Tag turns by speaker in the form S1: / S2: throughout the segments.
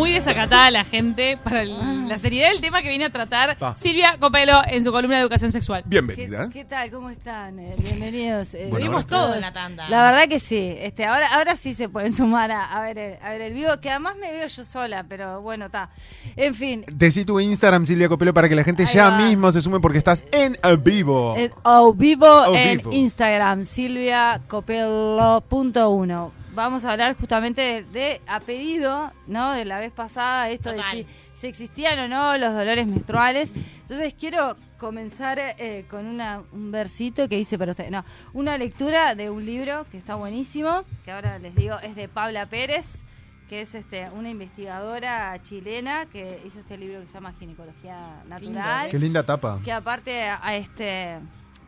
S1: muy desacatada la gente para el-
S2: Ah.
S1: la seriedad del tema que viene a tratar
S3: Ah.
S1: Silvia Copelo en su columna de educación sexual.
S3: Bienvenida.
S2: ¿Qué, qué tal? ¿Cómo están? Eh, bienvenidos. Eh,
S3: Bueno,
S1: Dimos
S3: ahora
S1: todo
S3: estás-
S1: en la tanda.
S2: La verdad que sí. Este, ahora, ahora sí se pueden sumar a, a ver el, a ver el vivo, que además me veo yo sola, pero bueno, está. En fin,
S3: Decí tu Instagram, Silvia Copelo, para que la gente
S2: Ahí
S3: ya
S2: va.
S3: mismo se sume porque estás en el vivo.
S2: en au vivo
S3: Au
S2: en
S3: vivo.
S2: Instagram, silviacopello.1. Vamos a hablar justamente de, de, a pedido, ¿no? De la vez pasada, esto
S1: Total.
S2: de si, si existían o no los dolores menstruales. Entonces quiero comenzar eh, con una, un versito que hice para ustedes. No, una lectura de un libro que está buenísimo, que ahora les digo es de Paula Pérez, que es este una investigadora chilena que hizo este libro que se llama Ginecología Natural
S3: Qué linda tapa.
S2: que aparte a este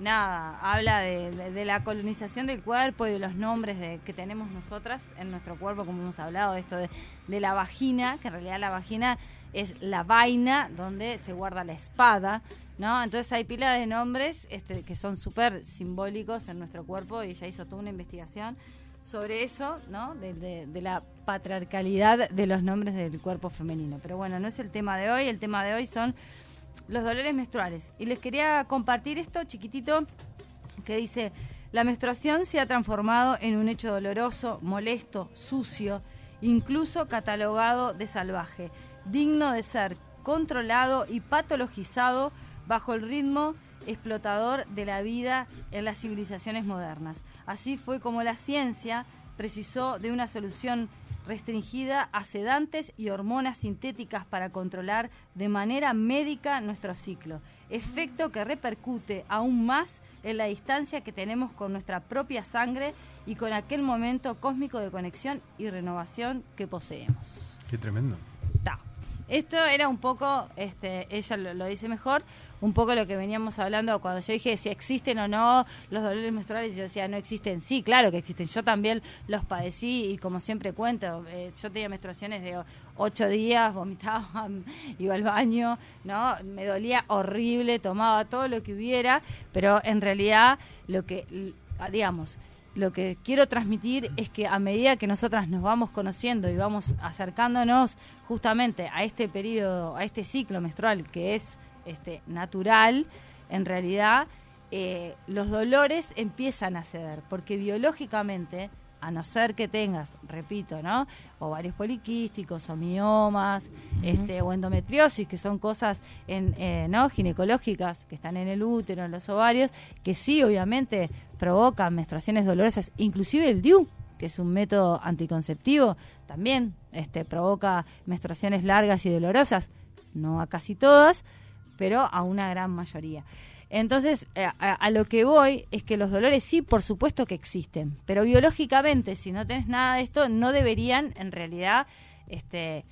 S2: nada habla de, de- de la colonización del cuerpo y de los nombres de, que tenemos nosotras en nuestro cuerpo como hemos hablado esto de, de la vagina que en realidad la vagina es la vaina donde se guarda la espada no entonces hay pila de nombres este, que son súper simbólicos en nuestro cuerpo y ella hizo toda una investigación sobre eso, ¿no? De la patriarcalidad de los nombres del cuerpo femenino. Pero bueno, no es el tema de hoy, el tema de hoy son los dolores menstruales. Y les quería compartir esto chiquitito que dice, la menstruación se ha transformado en un hecho doloroso, molesto, sucio, incluso catalogado de salvaje, digno de ser controlado y patologizado bajo el ritmo explotador de la vida en las civilizaciones modernas. Así fue como la ciencia precisó de una solución restringida a sedantes y hormonas sintéticas para controlar de manera médica nuestro ciclo, efecto que repercute aún más en la distancia que tenemos con nuestra propia sangre y con aquel momento cósmico de conexión y renovación que poseemos.
S3: Qué tremendo.
S2: Ta. Esto era un poco, este, ella lo, lo dice mejor, un poco lo que veníamos hablando cuando yo dije si existen o no los dolores menstruales, yo decía no existen, sí, claro que existen, yo también los padecí y como siempre cuento, eh, yo tenía menstruaciones de ocho días, vomitaba, iba al baño, ¿no? Me dolía horrible, tomaba todo lo que hubiera, pero en realidad lo que, l- digamos, lo que quiero transmitir es que a medida que nosotras nos vamos conociendo y vamos acercándonos justamente a este periodo, a este ciclo menstrual que es este natural, en realidad eh, los dolores empiezan a ceder, porque biológicamente, a no ser que tengas, repito, ¿no? ovarios poliquísticos o miomas, este, o endometriosis, que son cosas en, eh, ¿no? ginecológicas que están en el útero, en los ovarios, que sí, obviamente, provocan menstruaciones dolorosas, inclusive el DIU, que es un método anticonceptivo, también este, provoca menstruaciones largas y dolorosas, no a casi todas, pero a una gran mayoría. Entonces, eh, a, a lo que voy es que los dolores sí, por supuesto que existen, pero biológicamente, si no tenés nada de esto, no deberían en realidad este,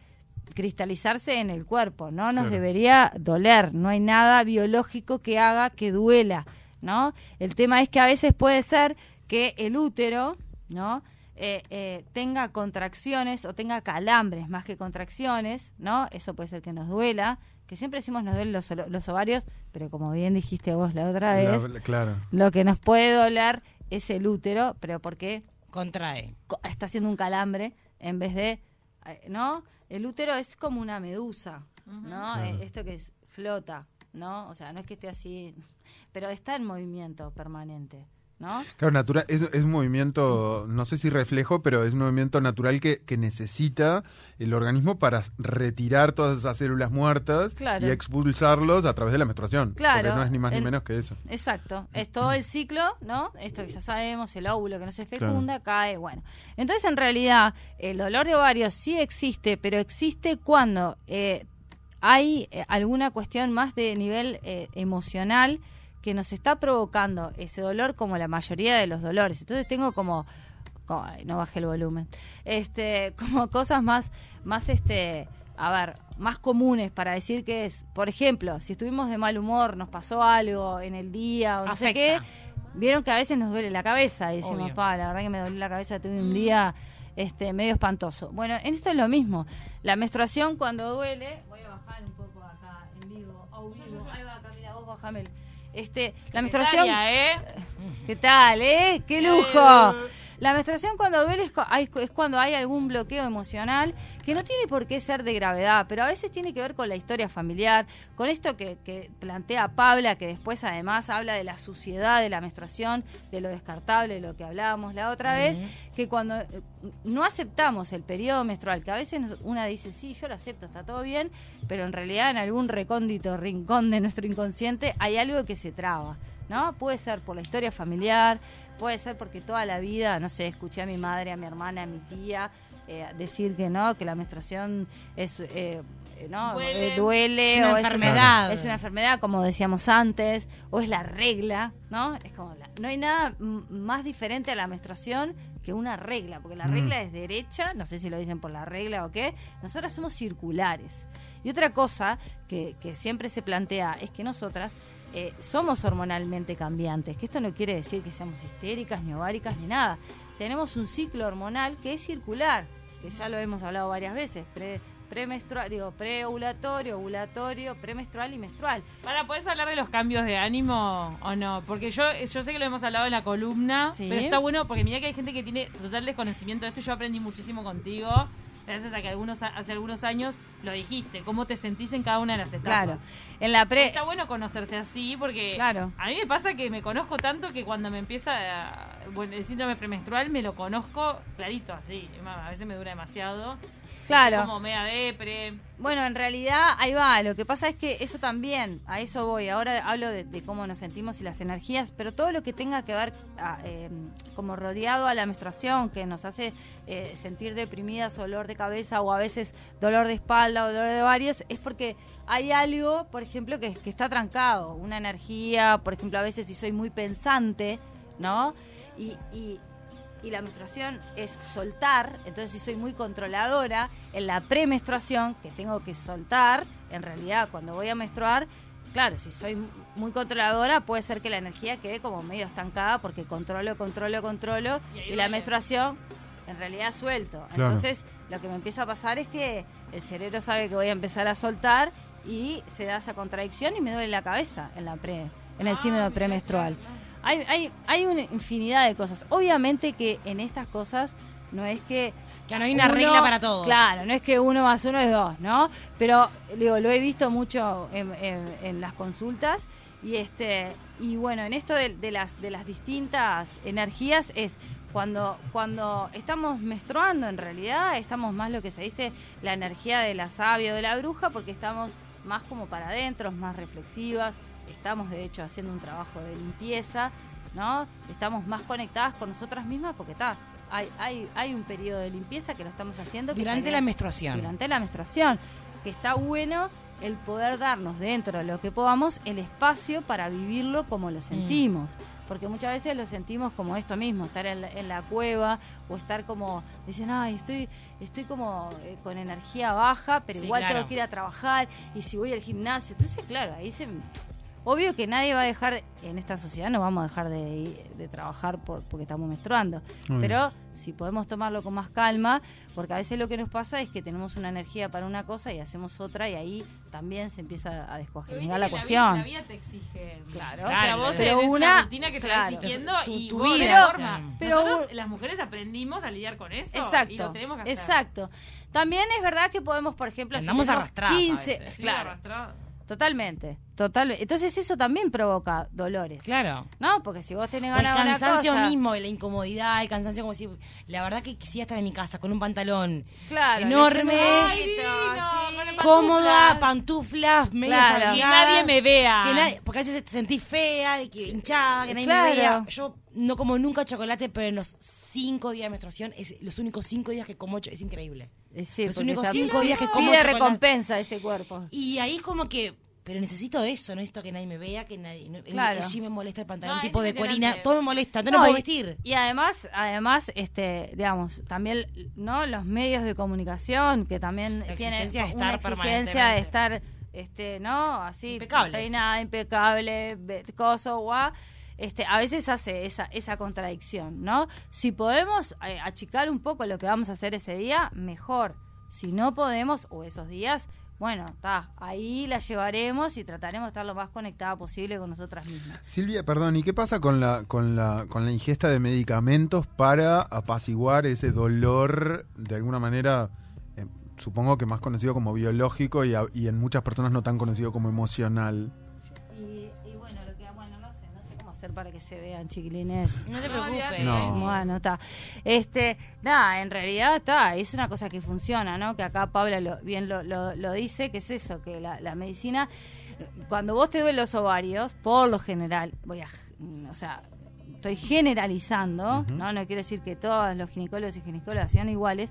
S2: cristalizarse en el cuerpo, no nos
S3: Claro.
S2: debería doler, no hay nada biológico que haga que duela, ¿no? El tema es que a veces puede ser que el útero, ¿no? Eh, eh, tenga contracciones o tenga calambres más que contracciones, ¿no? Eso puede ser que nos duela, que siempre decimos nos duelen los, los ovarios, pero como bien dijiste vos la otra vez,
S3: La- la- claro.
S2: lo que nos puede doler es el útero, pero porque
S4: Contrae.
S2: co- está haciendo un calambre en vez de, eh, ¿no? El útero es como una medusa, ¿no?
S3: Claro.
S2: Eh, Esto que es, flota, ¿no? O sea, no es que esté así, pero está en movimiento permanente, ¿no?
S3: Claro, natural, es, es un movimiento, no sé si reflejo, pero es un movimiento natural que, que necesita el organismo para retirar todas esas células muertas
S2: Claro.
S3: y expulsarlos a través de la menstruación.
S2: Claro,
S3: Porque no es ni más ni menos que eso.
S2: Exacto, es todo el ciclo, ¿no? Esto que ya sabemos, el óvulo que no se fecunda, cae, bueno. Entonces, en realidad, el dolor de ovarios sí existe, pero existe cuando eh, hay eh, alguna cuestión más de nivel eh, emocional que nos está provocando ese dolor como la mayoría de los dolores. Entonces tengo como, como- ay, no bajé el volumen, este, como cosas más, más este, a ver, más comunes para decir que es, por ejemplo, si estuvimos de mal humor, nos pasó algo en el día o no sé qué,
S4: Afecta.
S2: vieron que a veces nos duele la cabeza y decimos, pa, la verdad que me dolió la cabeza, tuve un día este medio espantoso. Bueno, en esto es lo mismo. La menstruación cuando duele, voy a bajar un poco acá en vivo, au vivo. Ahí va, Camila, vos bajame. Este, la menstruación
S1: ¿eh?
S2: ¿Qué tal, eh? ¡Qué lujo! La menstruación cuando duele es, es cuando hay algún bloqueo emocional que no tiene por qué ser de gravedad, pero a veces tiene que ver con la historia familiar, con esto que, que plantea Pabla, que después además habla de la suciedad de la menstruación, de lo descartable, de lo que hablábamos la otra vez, que cuando eh, no aceptamos el periodo menstrual, que a veces una dice, sí, yo lo acepto, está todo bien, pero en realidad en algún recóndito rincón de nuestro inconsciente hay algo que se traba, ¿no? Puede ser por la historia familiar, puede ser porque toda la vida, no sé, escuché a mi madre, a mi hermana, a mi tía eh, decir que no, que la menstruación es... eh, eh, no,
S1: Duele.
S2: Eh, duele
S4: Es una
S2: o
S4: enfermedad.
S2: es una enfermedad como decíamos antes o es la regla no es como la- no hay nada más diferente a la menstruación que una regla porque la
S3: Mm.
S2: regla es derecha no sé si lo dicen por la regla o qué nosotras somos circulares y otra cosa que, que siempre se plantea es que nosotras eh, somos hormonalmente cambiantes que esto no quiere decir que seamos histéricas ni ováricas ni nada tenemos un ciclo hormonal que es circular que ya lo hemos hablado varias veces pre premenstrual, digo, preovulatorio, ovulatorio, premenstrual y menstrual.
S1: Para, ¿puedes hablar de los cambios de ánimo o no? Porque yo, yo sé que lo hemos hablado en la columna,
S2: Sí.
S1: pero está bueno porque mira que hay gente que tiene total desconocimiento de esto. Yo aprendí muchísimo contigo, gracias a que algunos hace algunos años lo dijiste, cómo te sentís en cada una de las etapas.
S2: Claro. En la pre
S1: Está bueno conocerse así porque
S2: Claro.
S1: a mí me pasa que me conozco tanto que cuando me empieza a- bueno, el síndrome premenstrual me lo conozco clarito así. A veces me dura demasiado.
S2: Claro.
S1: Como media depre.
S2: Bueno, en realidad ahí va. Lo que pasa es que eso también, a eso voy. Ahora hablo de, de cómo nos sentimos y las energías, pero todo lo que tenga que ver a, eh, como rodeado a la menstruación, que nos hace eh, sentir deprimidas, dolor de cabeza o a veces dolor de espalda o dolor de varios, es porque hay algo, por ejemplo, que, que está trancado. Una energía, por ejemplo, a veces si soy muy pensante, ¿no? Y, y, y la menstruación es soltar, entonces si soy muy controladora, en la premenstruación, que tengo que soltar, en realidad cuando voy a menstruar, claro, si soy muy controladora, puede ser que la energía quede como medio estancada porque controlo, controlo, controlo,
S1: Y
S2: la menstruación en realidad suelto.
S3: Claro.
S2: Entonces lo que me empieza a pasar es que el cerebro sabe que voy a empezar a soltar y se da esa contradicción y me duele la cabeza en la pre, en el
S1: Ah,
S2: síndrome
S1: mira,
S2: premenstrual. Hay, hay, hay una infinidad de cosas. Obviamente que en estas cosas no es que...
S4: Que no hay una
S2: uno-
S4: regla para todos.
S2: Claro, no es que uno más uno es dos, ¿no? Pero digo, lo he visto mucho en, en- en las consultas y este y bueno, en esto de, de las de las distintas energías es cuando cuando estamos menstruando en realidad estamos más lo que se dice la energía de la sabia o de la bruja porque estamos más como para adentro, más reflexivas, estamos de hecho haciendo un trabajo de limpieza, ¿no? Estamos más conectadas con nosotras mismas porque está hay, hay, hay un periodo de limpieza que lo estamos haciendo que
S4: Durante la menstruación.
S2: durante la menstruación, que está bueno el poder darnos dentro de lo que podamos el espacio para vivirlo como
S4: Mm.
S2: lo sentimos. Porque muchas veces lo sentimos como esto mismo, estar en la, en la cueva o estar como, dicen, ay, estoy, estoy como eh, con energía baja, pero
S4: Sí,
S2: igual
S4: claro.
S2: tengo que ir a trabajar y si voy al gimnasio. Entonces, claro, ahí se... Obvio que nadie va a dejar, en esta sociedad no vamos a dejar de, ir- de trabajar por, porque estamos menstruando.
S3: Muy
S2: Pero si podemos tomarlo con más calma, porque a veces lo que nos pasa es que tenemos una energía para una cosa y hacemos otra y ahí también se empieza a descogerminar la cuestión.
S1: vida, la vida te exige.
S2: Claro.
S1: O sea,
S4: Claro,
S1: vos
S4: pero
S1: tenés una,
S2: una-
S1: rutina que te
S2: claro.
S1: siguiendo
S4: Tu-
S1: y
S4: tu
S1: vos de
S4: vida.
S1: forma.
S4: Pero-
S2: pero
S1: Nosotros,
S2: un-
S1: las mujeres, aprendimos a lidiar con eso.
S2: Exacto.
S1: Y lo tenemos que hacer.
S2: Exacto. También es verdad que podemos, por ejemplo, si
S4: Andamos
S2: tenemos
S4: arrastradas a
S2: 15,
S4: veces.
S1: Sí,
S2: claro, totalmente, totalmente. Entonces eso también provoca dolores.
S4: Claro.
S2: ¿No? Porque si vos tenés
S4: el
S2: ganas de una
S4: cansancio
S2: cosa,
S4: mismo, la incomodidad, el cansancio como si la verdad que quisiera estar en mi casa con un pantalón
S2: claro,
S4: enorme,
S1: divino, el
S4: cómoda,
S1: Pantuflas.
S4: pantuflas, medias
S2: Claro.
S1: Que nadie me vea.
S4: que nadie- porque a veces te sentís fea, y que hinchada, que nadie
S2: Claro.
S4: me vea. Yo no como nunca chocolate, pero en los cinco días de menstruación, es los únicos cinco días que como es increíble.
S2: Eh, sí,
S4: Los
S2: porque
S4: únicos cinco días que como
S2: pide
S4: chocolate.
S2: recompensa ese cuerpo.
S4: Y ahí como que, pero necesito eso, no necesito que nadie me vea, que nadie, no,
S2: Claro.
S4: sí me molesta el pantalón
S1: No,
S4: tipo de colina, todo me molesta, no,
S2: No,
S4: puedo
S2: y-
S4: vestir.
S2: Y además, además, este, digamos, también, ¿no? Los medios de comunicación que también
S4: La
S2: tienen
S4: exigencia de
S2: una
S4: estar
S2: exigencia de estar, este, ¿no? Así, peinada, impecable, coso, guau. Este, a veces hace esa, esa contradicción, ¿no? Si podemos eh, achicar un poco lo que vamos a hacer ese día, mejor. Si no podemos, o esos días, bueno, está, ahí la llevaremos y trataremos de estar lo más conectada posible con nosotras mismas.
S3: Silvia, perdón, ¿y qué pasa con la, con la, con la ingesta de medicamentos para apaciguar ese dolor de alguna manera, eh, supongo que más conocido como biológico y, en muchas personas no tan conocido como emocional?
S2: Hacer para que se vean, chiquilines.
S4: No te
S1: No,
S4: preocupes.
S3: No.
S2: Bueno, está. Este, nada, en realidad está, es una cosa que funciona, ¿no? Que acá Paula lo- bien lo, lo- lo dice, que es eso, que la, la medicina, cuando vos te duelen los ovarios, por lo general, voy a, o sea, estoy generalizando. ¿no? No quiero decir que todos los ginecólogos y ginecólogas sean iguales.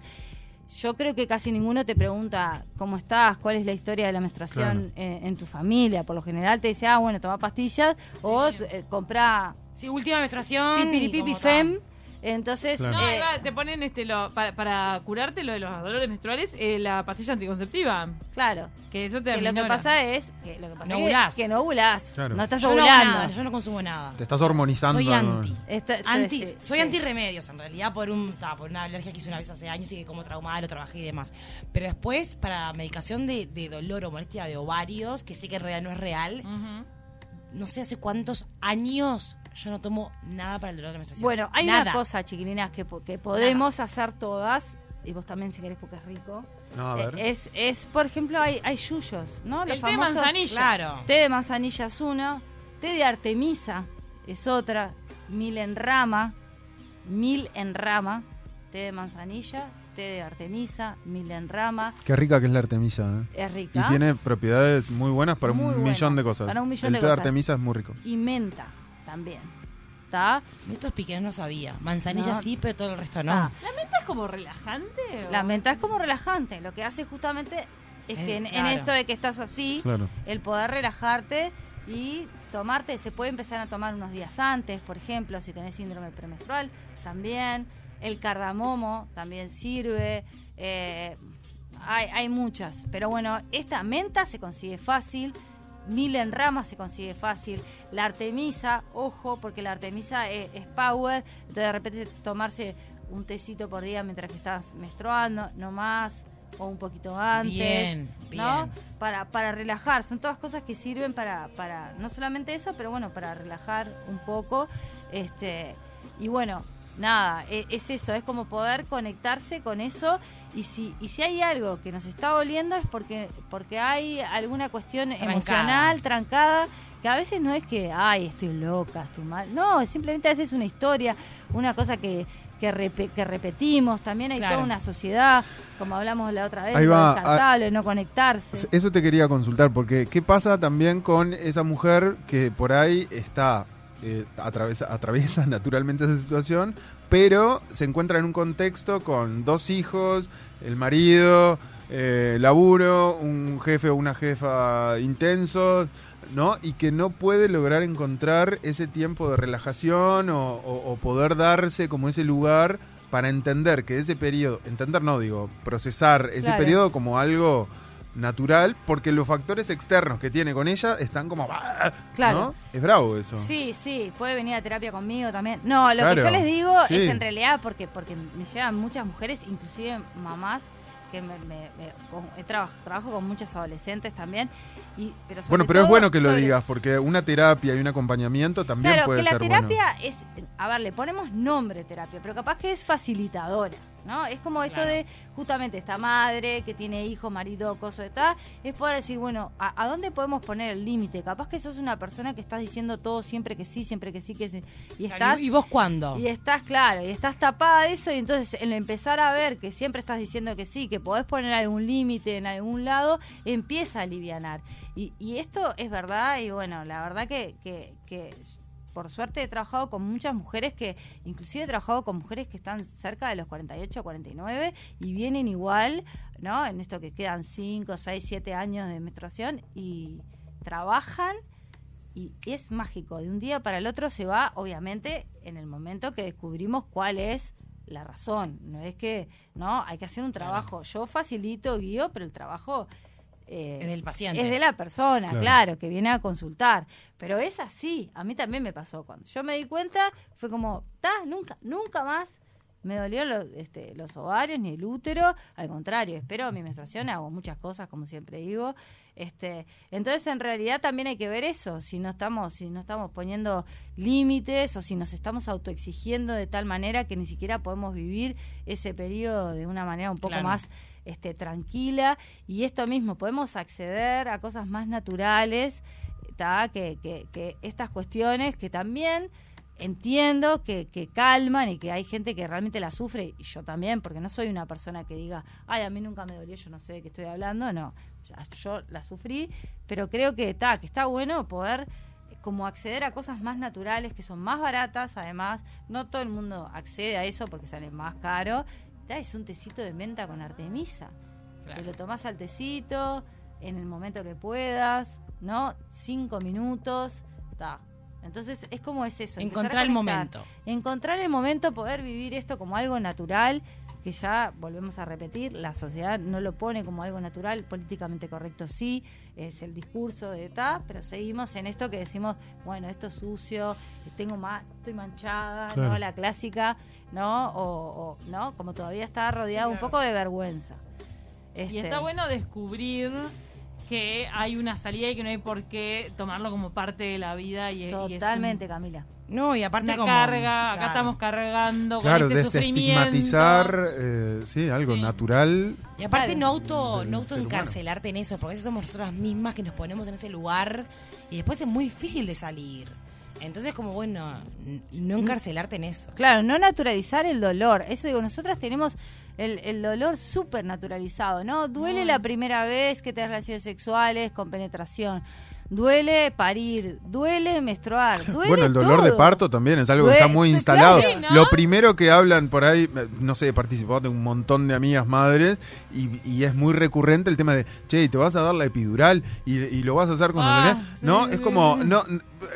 S2: Yo creo que casi ninguno te pregunta cómo estás, cuál es la historia de la menstruación eh, en tu familia. Por lo general te dice, ah, bueno, toma pastillas o eh, comprá
S4: Sí, última menstruación.
S2: pipiripipi fem. Entonces,
S3: Claro.
S1: No,
S2: eh,
S1: va, te ponen este lo, para, para curarte lo de los dolores menstruales eh, la pastilla anticonceptiva.
S2: claro,
S1: Que eso te
S2: que lo que pasa es que lo que pasa
S4: No
S2: es que-
S4: ovulás.
S2: que, no ovulás,
S3: Claro.
S2: no estás
S4: Yo no, nada, yo no consumo nada.
S3: Te estás hormonizando.
S4: Soy anti.
S2: Esta-
S4: Anti,
S2: sí, sí,
S4: soy
S2: sí.
S4: anti remedios en realidad por un ta, por una alergia que hice una vez hace años y que como traumada lo trabajé y demás. Pero después para medicación de, de dolor o molestia de ovarios, que sé que en realidad no es real. No sé hace cuántos años yo no tomo nada para el dolor de menstruación.
S2: Bueno, hay
S4: Nada.
S2: una cosa, chiquilinas, que, que podemos hacer todas, y vos también si querés porque es rico.
S3: No, a ver.
S2: Eh, Es, es, por ejemplo, hay, hay yuyos, ¿no?
S1: El té de manzanilla.
S4: Claro.
S2: Té de manzanilla es uno, té de artemisa es otra, mil en rama, mil en rama, té de manzanilla, té de artemisa, mil en rama,
S3: Qué rica que es la artemisa. ¿eh?
S2: es
S3: Y
S2: rica.
S3: tiene propiedades muy buenas para
S2: Muy
S3: un
S2: buena,
S3: millón de cosas.
S2: para un millón
S3: El
S2: de
S3: té de
S2: cosas.
S3: artemisa es muy rico.
S2: y menta también. ¿Está?
S4: Estos piquenes no sabía. Manzanilla
S2: No.
S4: sí, pero todo el resto no.
S2: Ah,
S1: ¿La menta es como relajante? o-
S2: La menta es como relajante. Lo que hace justamente es
S4: Eh,
S2: que en, esto de que estás así,
S3: Claro.
S2: el poder relajarte y tomarte, se puede empezar a tomar unos días antes, por ejemplo, si tenés síndrome premenstrual, también. El cardamomo también sirve. eh, hay, hay muchas. Pero bueno, esta menta se consigue fácil. Mil en rama se consigue fácil. La artemisa, ojo, porque la artemisa es, es power. Entonces de repente tomarse un tecito por día mientras que estás menstruando, no más, o un poquito antes.
S4: Bien,
S2: ¿no?
S4: bien.
S2: Para, para relajar. Son todas cosas que sirven para, para, no solamente eso, pero bueno, para relajar un poco. Este, y bueno, nada, e- es, eso, es como poder conectarse con eso. Y si, y si hay algo que nos está doliendo es porque, porque hay alguna cuestión
S4: Trancada.
S2: emocional, trancada, que a veces no es que, ay, estoy loca, estoy mal. No, simplemente a veces es una historia, una cosa que, que, que repetimos. También hay
S4: Claro.
S2: toda una sociedad, como hablamos la otra vez,
S3: Ahí va,
S2: descartable, no conectarse.
S3: Eso te quería consultar, porque ¿qué pasa también con esa mujer que por ahí está, eh, atraviesa, atraviesa naturalmente esa situación, pero se encuentra en un contexto con dos hijos, el marido, eh, laburo, un jefe o una jefa intensos, ¿no? Y que no puede lograr encontrar ese tiempo de relajación o, o- o poder darse como ese lugar para entender que ese periodo, entender no digo, procesar ese
S2: Claro.
S3: periodo como algo natural, porque los factores externos que tiene con ella están como...
S2: Claro.
S3: ¿no? Es bravo eso.
S2: Sí, sí, puede venir a terapia conmigo también. No, lo
S3: Claro,
S2: que yo les digo
S3: sí.
S2: es en realidad porque porque me llegan muchas mujeres, inclusive mamás, que me, me- me- con- he traba- trabajo con muchas adolescentes también. Y, pero
S3: Bueno, pero es bueno que lo
S2: sobre-
S3: digas, porque una terapia y un acompañamiento también
S2: Claro,
S3: puede
S2: que la
S3: ser
S2: terapia es, a ver, le ponemos nombre terapia, pero capaz que es facilitadora, ¿no? Es como esto
S4: Claro.
S2: de justamente esta madre que tiene hijo, marido, cosa de tal, es poder decir, bueno, ¿a, a dónde podemos poner el límite? Capaz que sos una persona que estás diciendo todo siempre que sí, siempre que sí, que sí, y estás...
S4: ¿Y vos cuándo?
S2: Y estás, claro, y estás tapada de eso, y entonces el empezar a ver que siempre estás diciendo que sí, que podés poner algún límite en algún lado, empieza a alivianar. Y, y esto es verdad, y bueno, la verdad que, que, que por suerte he trabajado con muchas mujeres que, inclusive he trabajado con mujeres que están cerca de los 48, 49 y vienen igual, ¿no? En esto que quedan 5, 6, 7 años de menstruación y trabajan y es mágico. De un día para el otro se va, obviamente, en el momento que descubrimos cuál es la razón. No es que, no, hay que hacer un trabajo. Yo facilito, guío, pero el trabajo eh,
S4: Es del paciente.
S2: es de la persona,
S3: Claro.
S2: claro. que viene a consultar. Pero es así. A mí también me pasó. Cuando yo me di cuenta, fue como, ta, nunca, nunca más me dolió lo- este, los ovarios ni el útero, al contrario, espero mi menstruación, hago muchas cosas, como siempre digo. Este, entonces, en realidad también hay que ver eso, si no estamos, si no estamos poniendo límites o si nos estamos autoexigiendo de tal manera que ni siquiera podemos vivir ese periodo de una manera un poco
S1: Claro.
S2: más este, tranquila. Y esto mismo, podemos acceder a cosas más naturales. Que, que, estas cuestiones que también entiendo que, que calman y que hay gente que realmente la sufre, y yo también, porque no soy una persona que diga, ay, a mí nunca me dolió, yo no sé de qué estoy hablando, no, yo la sufrí, pero creo que, está que está bueno poder como acceder a cosas más naturales, que son más baratas, además, no todo el mundo accede a eso porque sale más caro, Es un tecito de menta con artemisa,
S1: Claro.
S2: te lo tomás al tecito, en el momento que puedas, ¿no? Cinco minutos, está. Entonces es como es eso.
S4: Encontrar el momento.
S2: Encontrar el momento, poder vivir esto como algo natural, que ya volvemos a repetir, la sociedad no lo pone como algo natural, políticamente correcto sí, es el discurso de ta, pero seguimos en esto que decimos, bueno, esto es sucio, tengo más, estoy manchada,
S3: Claro.
S2: ¿no? La clásica, ¿no? O, o, ¿no? Como todavía está rodeado un
S4: claro.
S2: poco de vergüenza.
S1: Y
S2: Este,
S1: está bueno descubrir que hay una salida y que no hay por qué tomarlo como parte de la vida. Y, y es un-
S2: Totalmente, Camila.
S4: No, y aparte
S1: una
S4: como...
S1: carga, acá estamos cargando
S3: Claro,
S1: con este sufrimiento.
S3: desestigmatizar, eh, sí, algo
S1: Sí.
S3: natural.
S4: Y aparte
S2: Claro.
S4: no auto, no
S3: ser humano.
S4: autoencarcelarte en eso, porque a veces somos nosotras mismas que nos ponemos en ese lugar y después es muy difícil de salir. Entonces como bueno, no encarcelarte en eso.
S2: Claro, no naturalizar el dolor. Eso digo, nosotras tenemos el, el dolor súper naturalizado, ¿no? Duele la primera vez que tenés relaciones sexuales con penetración. Duele parir, duele menstruar, duele
S3: Bueno, el dolor
S2: todo.
S3: de parto también es algo que está muy instalado.
S2: claro.
S1: Sí, ¿no?
S3: Lo primero que hablan por ahí, eh, no sé, he participado de un montón de amigas madres y, y es muy recurrente el tema de, che, ¿y te vas a dar la epidural y, y lo vas a hacer cuando
S1: Ah,
S3: tenés-?"
S1: sí,
S3: No,
S1: sí,
S3: es como, no,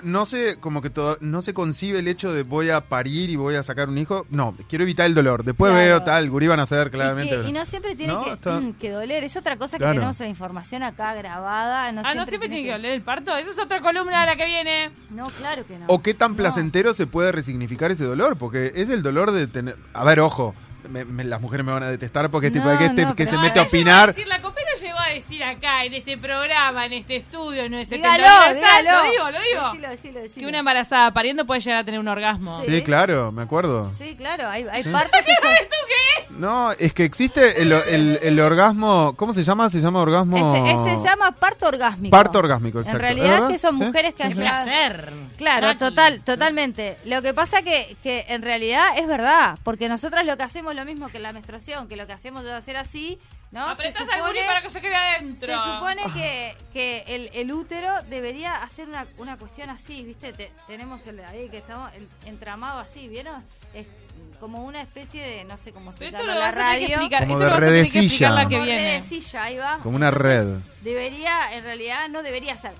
S3: no sé, como que todo, no se concibe el hecho de voy a parir y voy a sacar un hijo. No, quiero evitar el dolor. Después
S2: Claro.
S3: veo tal, gurí van a
S2: Y,
S3: claramente.
S2: que- y no siempre tiene
S3: No,
S2: que,
S3: está-
S2: mm, que doler. Es otra cosa que
S3: Claro.
S2: tenemos la información acá grabada. No
S1: Ah, no siempre tiene que doler el parto. Esa es otra columna de la que viene.
S2: No, claro que no.
S3: O qué tan
S2: No.
S3: placentero se puede resignificar ese dolor, porque es el dolor de tener... A ver, ojo, me- me- las mujeres me van a detestar porque es tipo
S2: No,
S3: de que, este,
S2: no,
S3: que
S2: pero-
S3: se mete a opinar.
S1: decir, la llegó a decir acá, en este programa, en este estudio, en el 70
S2: Dígalo, dígalo.
S1: Lo digo, lo digo.
S2: Decilo, decilo, decilo.
S1: Que una embarazada pariendo puede llegar a tener un orgasmo.
S2: Sí.
S3: Sí, claro, me acuerdo.
S2: Sí, claro, hay, hay partes que son...
S3: No, es que existe el, el- el orgasmo, ¿cómo se llama? Se llama orgasmo...
S2: Ese, ese se llama parto orgásmico.
S3: Parto orgásmico, exacto.
S2: En
S3: ¿Es
S2: realidad
S3: verdad?
S2: que son
S3: ¿Sí?
S2: mujeres que
S4: Un
S2: han
S4: placer.
S2: Claro,
S4: Jackie.
S2: total, totalmente. Lo que pasa que, que en realidad es verdad, porque nosotras lo que hacemos es lo mismo que la menstruación, que lo que hacemos es hacer así, ¿no?
S1: Apretás
S2: Se
S1: al
S2: supone-
S1: para que se quede adentro.
S2: Se supone que, que el, el útero debería hacer una, una cuestión así, ¿viste? Te- tenemos el, ahí que estamos el entramado así, ¿vieron? Es como una especie de, no sé cómo
S1: Pero
S2: explicarlo
S1: esto lo
S2: la
S1: vas a tener que
S2: radio.
S1: explicar.
S3: Como
S1: esto
S3: de
S1: lo vas a tener que
S3: redecilla.
S1: explicar la que
S2: Como
S1: viene.
S2: redecilla, ahí va.
S3: Como una
S2: Entonces,
S3: red.
S2: Debería, en realidad, no debería ser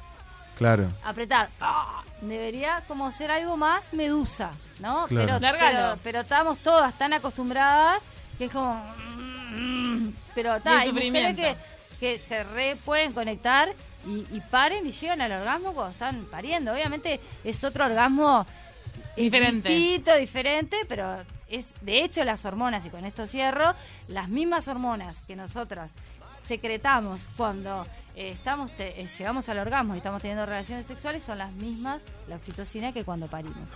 S3: Claro.
S2: apretar. ¡ah! Debería como ser algo más medusa, ¿no?
S3: Claro.
S2: Pero, pero, pero estamos todas tan acostumbradas que es como... mm, Pero
S1: el
S2: hay mujeres que, que se re pueden conectar y, y paren y llegan al orgasmo cuando están pariendo. Obviamente es otro orgasmo
S1: Diferente.
S2: distinto, diferente, pero es de hecho las hormonas, y con esto cierro, las mismas hormonas que nosotras secretamos cuando eh, estamos te- eh, llegamos al orgasmo y estamos teniendo relaciones sexuales son las mismas, la oxitocina, que cuando parimos.